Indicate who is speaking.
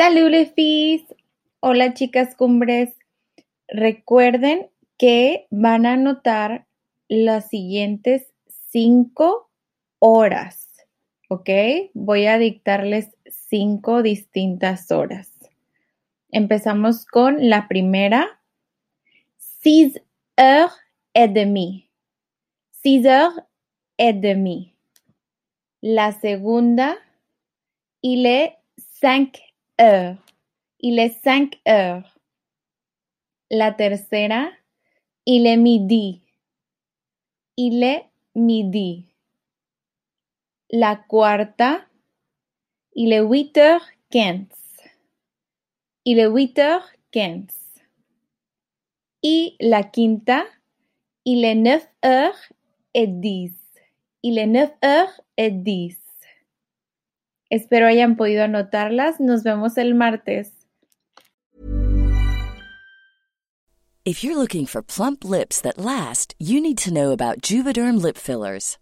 Speaker 1: Salud. Hola, chicas cumbres. Recuerden que van a anotar las siguientes cinco horas. ¿Ok? Voy a dictarles cinco distintas horas. Empezamos con la primera. Six heures et demie. Six heures et demie. La segunda. Il est cinq Il est cinq heures. La tercera. Il est midi. Il est midi. La cuarta. Il est huit heures quinze. Il est huit heures quinze. Y la quinta. Il est neuf heures et dix. Il est neuf heures et dix. Espero hayan podido anotarlas. Nos vemos el martes.
Speaker 2: If you're looking for plump lips that last, you need to know about Juvederm lip fillers.